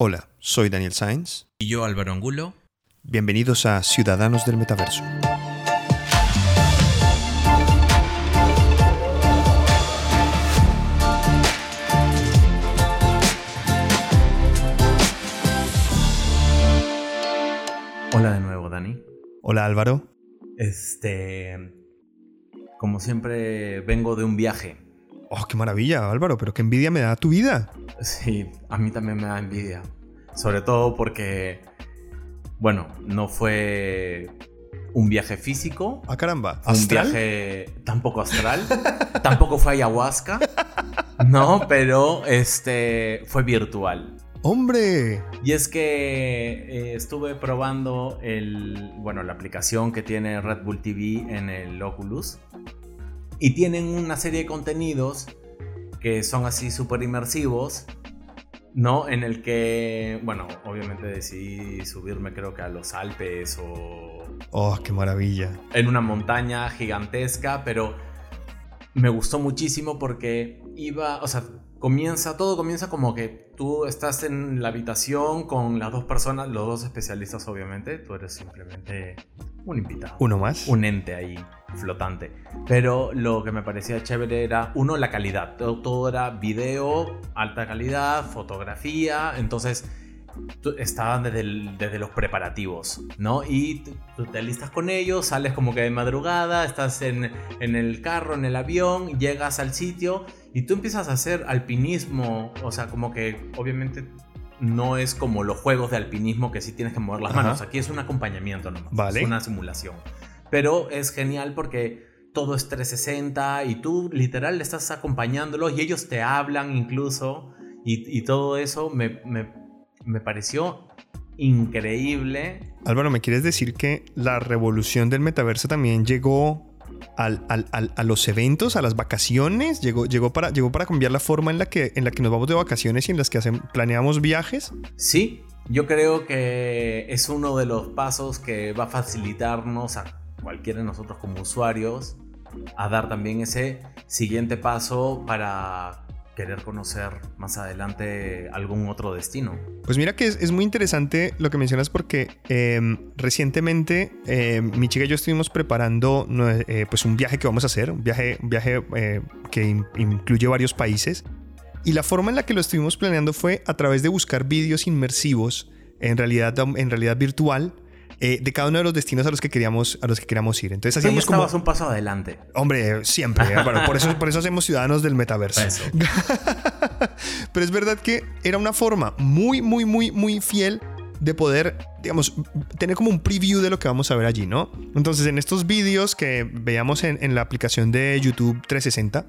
Hola, soy Daniel Sainz. Y yo Álvaro Angulo. Bienvenidos a Ciudadanos del Metaverso. Hola de nuevo, Dani. Hola Álvaro. Este... Como siempre, vengo de un viaje. Oh, qué maravilla, Álvaro, pero qué envidia me da tu vida. Sí, a mí también me da envidia. Sobre todo porque, bueno, no fue un viaje físico. Ah, caramba. Un viaje tampoco astral. tampoco fue ayahuasca. No, pero este fue virtual. ¡Hombre! Y es que eh, estuve probando el, bueno, la aplicación que tiene Red Bull TV en el Oculus. Y tienen una serie de contenidos que son así súper inmersivos, ¿no? En el que, bueno, obviamente decidí subirme creo que a los Alpes o... ¡Oh, qué maravilla! En una montaña gigantesca, pero me gustó muchísimo porque iba, o sea, comienza, todo comienza como que tú estás en la habitación con las dos personas, los dos especialistas obviamente, tú eres simplemente un invitado. Uno más. Un ente ahí flotante. Pero lo que me parecía chévere era, uno, la calidad. Todo, todo era video, alta calidad, fotografía, entonces estaban desde, desde, los preparativos, ¿no? Y tú te alistas con ellos, sales como que de madrugada, estás en, en, el carro, en el avión, llegas al sitio y tú empiezas a hacer alpinismo, o sea, como que obviamente no es como los juegos de alpinismo que sí tienes que mover las manos, aquí es un acompañamiento nomás, vale. es una simulación. Pero es genial porque todo es 360 y tú literal estás acompañándolos y ellos te hablan incluso y, y todo eso me, me me pareció increíble. Álvaro, ¿me quieres decir que la revolución del metaverso también llegó al, al, al, a los eventos, a las vacaciones? ¿Llegó, llegó, para, ¿Llegó para cambiar la forma en la, que, en la que nos vamos de vacaciones y en las que hacen, planeamos viajes? Sí, yo creo que es uno de los pasos que va a facilitarnos a cualquiera de nosotros como usuarios a dar también ese siguiente paso para querer conocer más adelante algún otro destino. Pues mira que es, muy interesante lo que mencionas porque eh, recientemente eh, mi chica y yo estuvimos preparando eh, pues un viaje que vamos a hacer, un viaje, eh, que in, incluye varios países. Y la forma en la que lo estuvimos planeando fue a través de buscar vídeos inmersivos en realidad, en realidad virtual eh, de cada uno de los destinos a los que queríamos, a los que queríamos ir. Entonces hacíamos sí, estabas como... un paso adelante. Hombre, siempre. bueno, por, eso, por eso hacemos ciudadanos del metaverso. Pero es verdad que era una forma muy, muy, muy, muy fiel de poder, digamos, tener como un preview de lo que vamos a ver allí, ¿no? Entonces, en estos vídeos que veíamos en, en la aplicación de YouTube 360,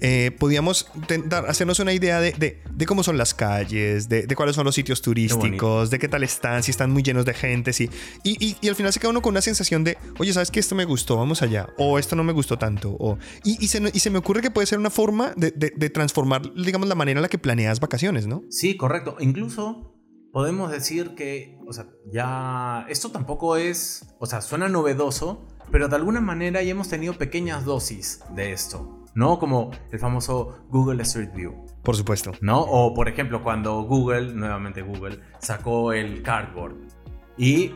eh, podíamos intentar hacernos una idea de, de, de cómo son las calles, de, de, cuáles son los sitios turísticos, de qué tal están, si están muy llenos de gente, sí. Y, y, y, al final se queda uno con una sensación de, oye, ¿sabes que esto me gustó? Vamos allá. O esto no me gustó tanto. O, y, y, se, y se me ocurre que puede ser una forma de, de transformar, digamos, la manera en la que planeas vacaciones, ¿no? Sí, correcto. Incluso podemos decir que, o sea, ya esto tampoco es, o sea, suena novedoso, pero de alguna manera ya hemos tenido pequeñas dosis de esto. ¿No? Como el famoso Google Street View. Por supuesto. ¿No? O por ejemplo, cuando Google, nuevamente Google, sacó el Cardboard y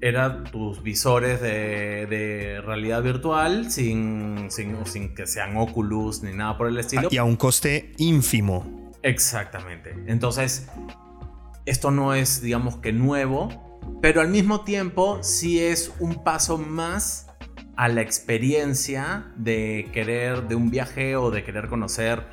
eran tus visores de, de realidad virtual sin, sin, sin, que sean Oculus ni nada por el estilo. Y a un coste ínfimo. Exactamente. Entonces, esto no es, digamos que nuevo, pero al mismo tiempo sí es un paso más a la experiencia de querer, de un viaje o de querer conocer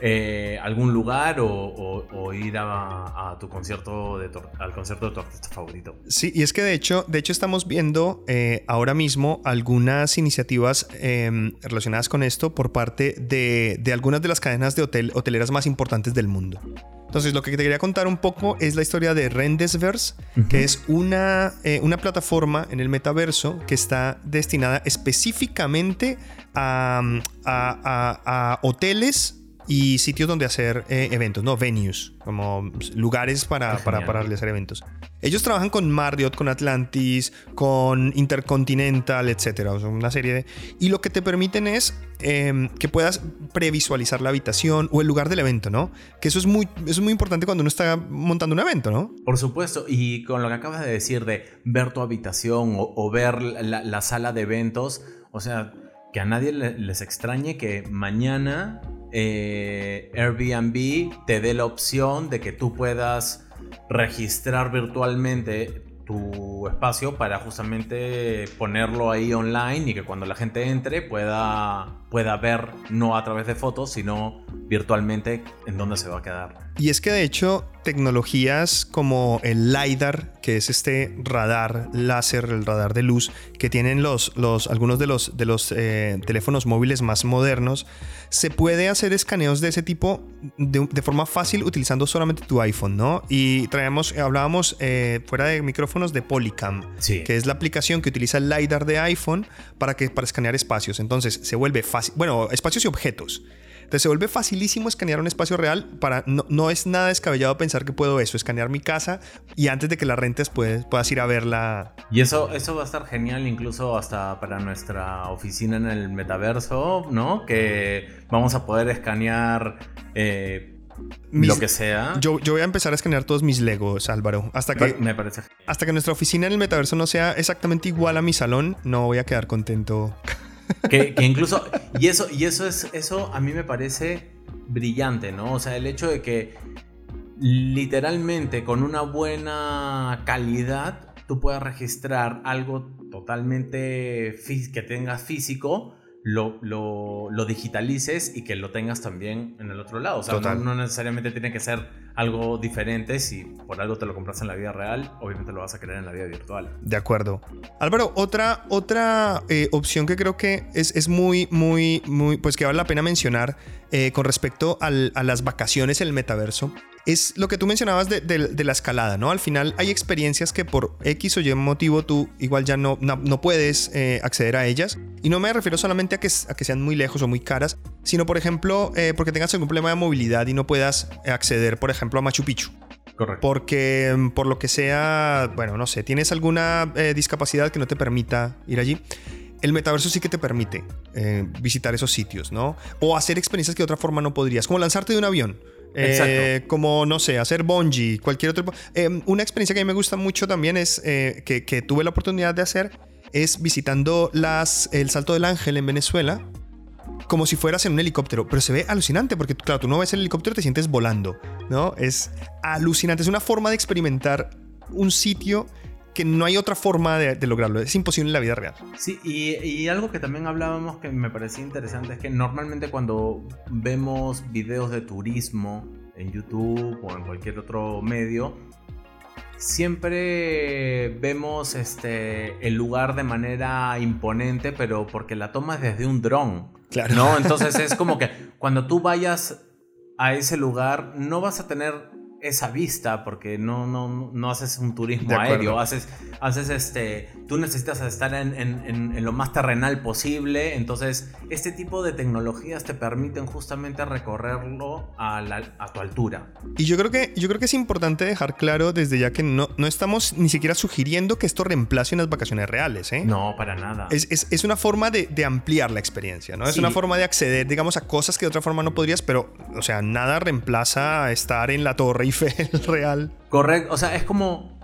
eh, algún lugar o, ir a, tu concierto de al concierto de tu artista favorito. Sí, y es que de hecho, de hecho estamos viendo eh, ahora mismo algunas iniciativas eh, relacionadas con esto por parte de, de algunas de las cadenas de hotel, hoteleras más importantes del mundo. Entonces, lo que te quería contar un poco es la historia de Rendesverse, uh -huh. que es una, eh, una, plataforma en el metaverso que está destinada específicamente a, a, a, a hoteles y sitios donde hacer eh, eventos, ¿no? Venues, como lugares para, para, para, realizar eventos. Ellos trabajan con Marriott, con Atlantis, con Intercontinental, etcétera. O sea, una serie de. Y lo que te permiten es em, que puedas previsualizar la habitación o el lugar del evento, ¿no? Que eso es muy, es muy importante cuando uno está montando un evento, ¿no? Por supuesto. Y con lo que acabas de decir de ver tu habitación o, ver la, la, sala de eventos, o sea, que a nadie les extrañe que mañana eh, Airbnb te dé la opción de que tú puedas registrar virtualmente tu espacio para justamente ponerlo ahí online y que cuando la gente entre pueda, pueda ver no a través de fotos, sino virtualmente en dónde se va a quedar. Y es que de hecho tecnologías como el LiDAR, que es este radar láser, el radar de luz que tienen los, los, algunos de los, de los eh, teléfonos móviles más modernos, se puede hacer escaneos de ese tipo de, forma fácil utilizando solamente tu iPhone, ¿no? Y traemos, hablábamos eh, fuera de micrófonos de Polycam, que es la aplicación que utiliza el LiDAR de iPhone para, que, para escanear espacios. Entonces se vuelve fácil, bueno, espacios y objetos. Entonces se vuelve facilísimo escanear un espacio real para no, no, es nada descabellado pensar que puedo eso, escanear mi casa y antes de que la rentes puedes, puedas ir a verla. Y eso, eso va a estar genial incluso hasta para nuestra oficina en el metaverso, ¿no? Que vamos a poder escanear... Eh, lo que sea. Yo, yo, voy a empezar a escanear todos mis Legos, Álvaro. Hasta que, Me parece. Hasta que nuestra oficina en el metaverso no sea exactamente igual a mi salón, no voy a quedar contento. Que, incluso, y eso, y eso es, eso a mí me parece brillante, ¿no? O sea, el hecho de que literalmente con una buena calidad tú puedas registrar algo totalmente que tengas físico lo, lo, digitalices y que lo tengas también en el otro lado. O sea, no, necesariamente tiene que ser algo diferente. Si por algo te lo compras en la vida real, obviamente lo vas a querer en la vida virtual. De acuerdo. Álvaro, otra, otra eh, opción que creo que es, es, muy, muy, muy, pues que vale la pena mencionar eh, con respecto a las vacaciones en el metaverso es lo que tú mencionabas de, la escalada, ¿no? Al final hay experiencias que por X o Y motivo tú igual ya no, no, puedes eh, acceder a ellas. Y no me refiero solamente a que, a que sean muy lejos o muy caras, sino por ejemplo eh, porque tengas algún problema de movilidad y no puedas acceder, por ejemplo, a Machu Picchu. Correcto. Porque mm, por lo que sea, bueno, no sé, tienes alguna eh, discapacidad que no te permita ir allí el metaverso sí que te permite visitar esos sitios, ¿no? O hacer experiencias que de otra forma no podrías, como lanzarte de un avión. Eh, como, no sé, hacer bungee, cualquier otro. Eh, una experiencia que a mí me gusta mucho también es eh, que, tuve la oportunidad de hacer es visitando las, el Salto del Ángel en Venezuela como si fueras en un helicóptero, pero se ve alucinante porque, claro, tú no ves el helicóptero, te sientes volando, ¿no? Es alucinante, es una forma de experimentar un sitio que no hay otra forma de, lograrlo. Es imposible en la vida real. Sí, y, algo que también hablábamos que me parecía interesante es que normalmente cuando vemos videos de turismo en YouTube o en cualquier otro medio, siempre vemos este, el lugar de manera imponente, pero porque la tomas desde un dron. Claro. ¿no? Entonces es como que cuando tú vayas a ese lugar no vas a tener esa vista porque no, no, no haces un turismo aéreo, haces, haces este, tú necesitas estar en, en, lo más terrenal posible, entonces este tipo de tecnologías te permiten justamente recorrerlo a, a, tu altura. Y yo creo, que, yo creo que es importante dejar claro desde ya que no, no estamos ni siquiera sugiriendo que esto reemplace unas vacaciones reales. ¿eh? No, para nada. Es, es, es una forma de, de, ampliar la experiencia, ¿no? Es una forma de acceder, digamos, a cosas que de otra forma no podrías, pero, o sea, nada reemplaza estar en la torre real. Correcto, o sea, es como...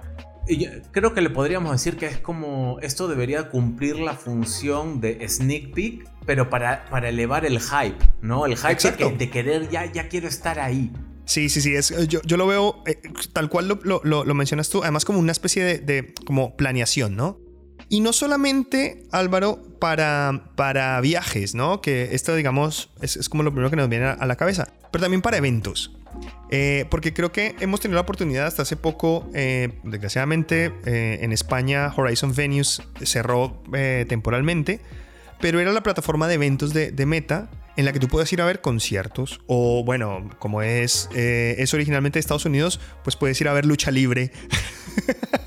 Creo que le podríamos decir que es como esto debería cumplir la función de sneak peek, pero para, para elevar el hype, ¿no? El hype de, querer ya, ya quiero estar ahí. Sí, sí, sí. Es, yo, yo lo veo eh, tal cual lo, lo, mencionas tú, además como una especie de, de, como planeación, ¿no? Y no solamente, Álvaro, para, para viajes, ¿no? Que esto, digamos, es, es como lo primero que nos viene a la cabeza, pero también para eventos. Eh, porque creo que hemos tenido la oportunidad hasta hace poco, eh, desgraciadamente eh, en España Horizon Venues cerró temporalmente, pero era la plataforma de eventos de, Meta en la que tú puedes ir a ver conciertos o bueno, como es, es originalmente de Estados Unidos, pues puedes ir a ver lucha libre.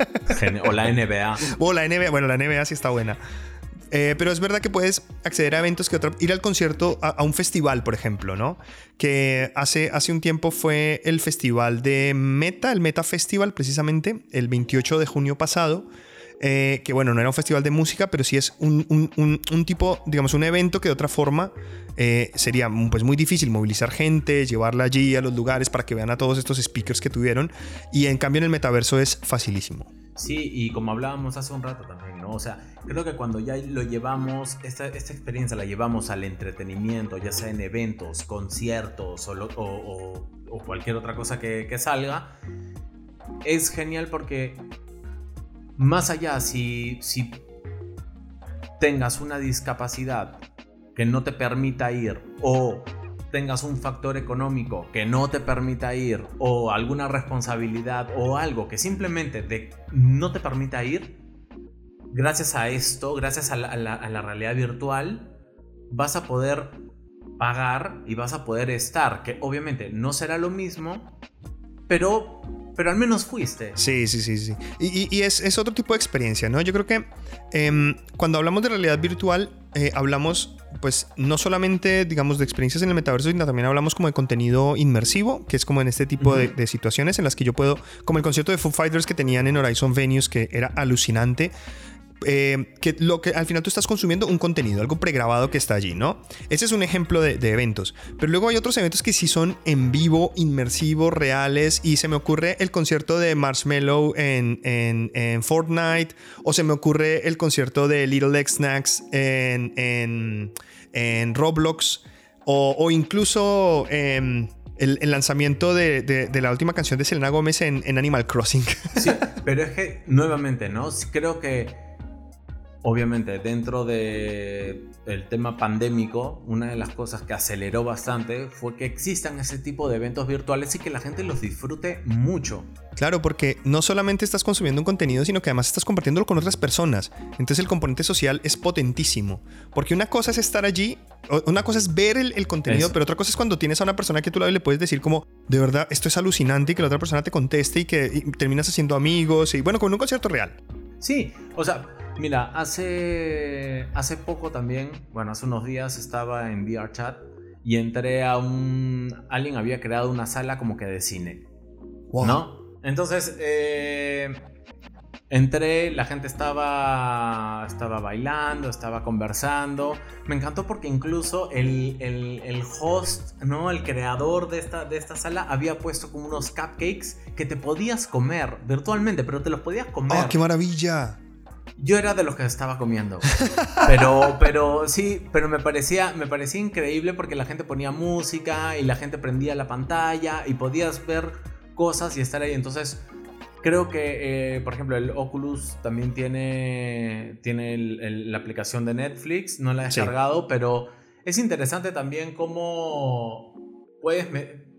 o la NBA. O la NBA, bueno, la NBA sí está buena. Eh, pero es verdad que puedes acceder a eventos que otra, ir al concierto, a, un festival, por ejemplo, ¿no? Que hace, hace un tiempo fue el festival de Meta, el Meta Festival, precisamente, el 28 de junio pasado. Eh, que bueno, no era un festival de música, pero sí es un, un, tipo, digamos, un evento que de otra forma eh, sería pues muy difícil movilizar gente, llevarla allí a los lugares para que vean a todos estos speakers que tuvieron. Y en cambio en el metaverso es facilísimo. Sí, y como hablábamos hace un rato también, ¿no? O sea, creo que cuando ya lo llevamos, esta, esta experiencia la llevamos al entretenimiento, ya sea en eventos, conciertos o, o, cualquier otra cosa que, que salga, es genial porque más allá si, si tengas una discapacidad que no te permita ir o tengas un factor económico que no te permita ir o alguna responsabilidad o algo que simplemente no te permita ir, gracias a esto, gracias a la realidad virtual, vas a poder pagar y vas a poder estar, que obviamente no será lo mismo, pero pero al menos fuiste. Sí, sí, sí, sí. Y, es, otro tipo de experiencia, ¿no? Yo creo que em, cuando hablamos de realidad virtual, eh, hablamos, pues, no solamente, digamos, de experiencias en el metaverso, sino también hablamos como de contenido inmersivo, que es como en este tipo de, de, situaciones en las que yo puedo, como el concierto de Foo Fighters que tenían en Horizon Venues, que era alucinante. Eh, que lo que al final tú estás consumiendo un contenido, algo pregrabado que está allí, ¿no? Ese es un ejemplo de, eventos. Pero luego hay otros eventos que sí son en vivo, inmersivos, reales. Y se me ocurre el concierto de Marshmallow en, Fortnite. O se me ocurre el concierto de Little X Snacks en, en, Roblox. O, incluso. Em, el, lanzamiento de, la última canción de Selena Gómez en, en, Animal Crossing. Sí, pero es que nuevamente, ¿no? Creo que obviamente dentro del el tema pandémico, una de las cosas que aceleró bastante fue que existan ese tipo de eventos virtuales y que la gente los disfrute mucho. Claro, porque no solamente estás consumiendo un contenido, sino que además estás compartiéndolo con otras personas. Entonces el componente social es potentísimo. Porque una cosa es estar allí, una cosa es ver el, contenido, pero otra cosa es cuando tienes a una persona que tú le puedes decir como, de verdad, esto es alucinante y que la otra persona te conteste y que terminas haciendo amigos y bueno, con un concierto real. Sí, o sea, Mira, hace, hace poco también, bueno, hace unos días estaba en VRChat y entré a un... Alguien había creado una sala como que de cine. ¿No? Entonces, eh, entré, la gente estaba, estaba bailando, estaba conversando. Me encantó porque incluso el, el, host, ¿no? El creador de esta, de esta sala había puesto como unos cupcakes que te podías comer virtualmente, pero te los podías comer. ¡Oh, qué maravilla! Yo era de los que estaba comiendo. Pero, pero sí, pero me parecía, me parecía increíble porque la gente ponía música y la gente prendía la pantalla y podías ver cosas y estar ahí. Entonces, creo que, eh, por ejemplo, el Oculus también tiene, tiene la aplicación de Netflix. No la he descargado, pero es interesante también cómo puedes,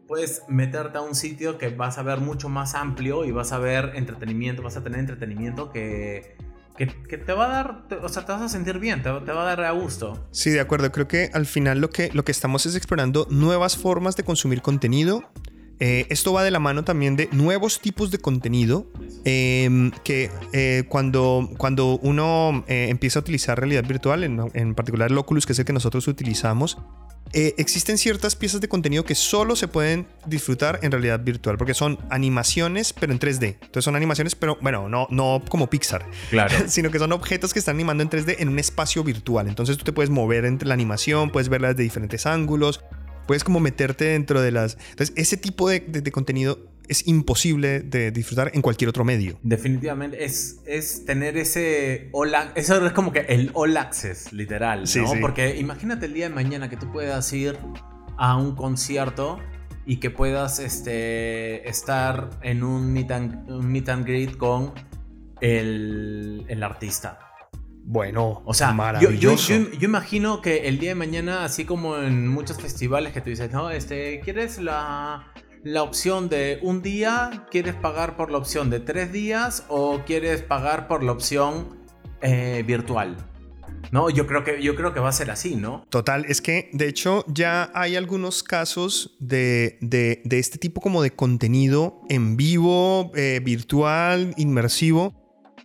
puedes meterte a un sitio que vas a ver mucho más amplio y vas a ver entretenimiento, vas a tener entretenimiento que que, te va a dar, o sea, te vas a sentir bien, te, va a dar a gusto. Sí, de acuerdo. Creo que al final lo que, lo que estamos es explorando nuevas formas de consumir contenido. Eh, esto va de la mano también de nuevos tipos de contenido em, que eh, cuando, cuando uno eh, empieza a utilizar realidad virtual, en, en particular el Oculus, que es el que nosotros utilizamos, eh, existen ciertas piezas de contenido que solo se pueden disfrutar en realidad virtual, porque son animaciones, pero en 3D. Entonces son animaciones, pero bueno, no, no como Pixar, claro. sino que son objetos que están animando en 3D en un espacio virtual. Entonces tú te puedes mover entre la animación, puedes verla desde diferentes ángulos, puedes como meterte dentro de las... Entonces ese tipo de, de contenido es imposible de disfrutar en cualquier otro medio. Definitivamente, es, es tener ese all eso es como que el all access, literal, ¿no? Porque imagínate el día de mañana que tú puedas ir a un concierto y que puedas este, estar en un meet and, meet and greet con el, el artista. Bueno, o sea, maravilloso. Yo, yo, imagino que el día de mañana, así como en muchos festivales que tú dices, no, este, ¿quieres la la opción de un día, quieres pagar por la opción de tres días o quieres pagar por la opción eh, virtual. No, yo creo que yo creo que va a ser así, ¿no? Total, es que de hecho ya hay algunos casos de, de, este tipo como de contenido en vivo, eh, virtual, inmersivo,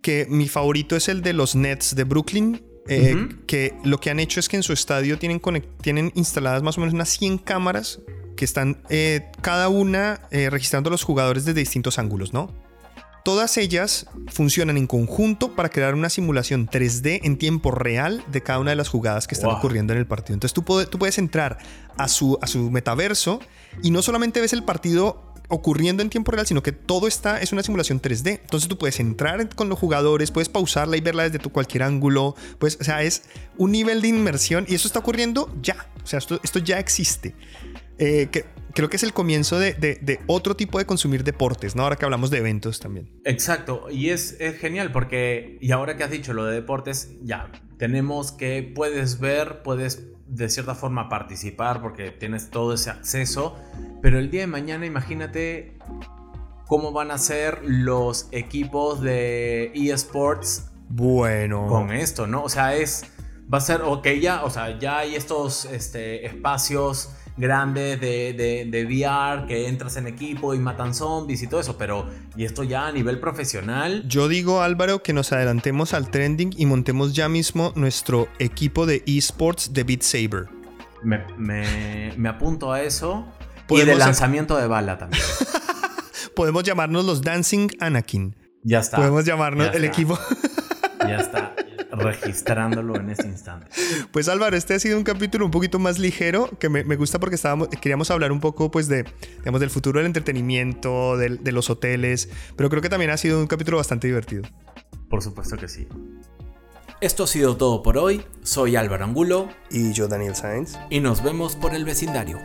que mi favorito es el de los Nets de Brooklyn, eh, que lo que han hecho es que en su estadio tienen, tienen instaladas más o menos unas 100 cámaras que están eh, cada una eh, registrando a los jugadores desde distintos ángulos, ¿no? Todas ellas funcionan en conjunto para crear una simulación 3D en tiempo real de cada una de las jugadas que están ocurriendo en el partido. Entonces tú, tú puedes entrar a su, a su metaverso y no solamente ves el partido ocurriendo en tiempo real, sino que todo está, es una simulación 3D. Entonces tú puedes entrar con los jugadores, puedes pausarla y verla desde tu cualquier ángulo. Pues, o sea, es un nivel de inmersión y eso está ocurriendo ya. O sea, esto, esto ya existe. Eh, que creo que es el comienzo de, otro tipo de consumir deportes, ¿no? Ahora que hablamos de eventos también. Exacto, y es, es, genial porque, y ahora que has dicho lo de deportes, ya, tenemos que, puedes ver, puedes de cierta forma participar porque tienes todo ese acceso, pero el día de mañana imagínate cómo van a ser los equipos de eSports. Bueno. Con esto, ¿no? O sea, es, va a ser, ok, ya, o sea, ya hay estos este, espacios grandes de, de, de, VR que entras en equipo y matan zombies y todo eso, pero y esto ya a nivel profesional. Yo digo Álvaro que nos adelantemos al trending y montemos ya mismo nuestro equipo de esports de Beat Saber. Me, me, me apunto a eso. Y de lanzamiento de bala también. Podemos llamarnos los Dancing Anakin. Ya está. Podemos llamarnos el equipo. ya está registrándolo en este instante. Pues Álvaro, este ha sido un capítulo un poquito más ligero, que me, gusta porque estábamos, queríamos hablar un poco pues de, digamos, del futuro del entretenimiento, de los hoteles, pero creo que también ha sido un capítulo bastante divertido. Por supuesto que sí. Esto ha sido todo por hoy. Soy Álvaro Angulo. Y yo, Daniel Sainz. Y nos vemos por el vecindario.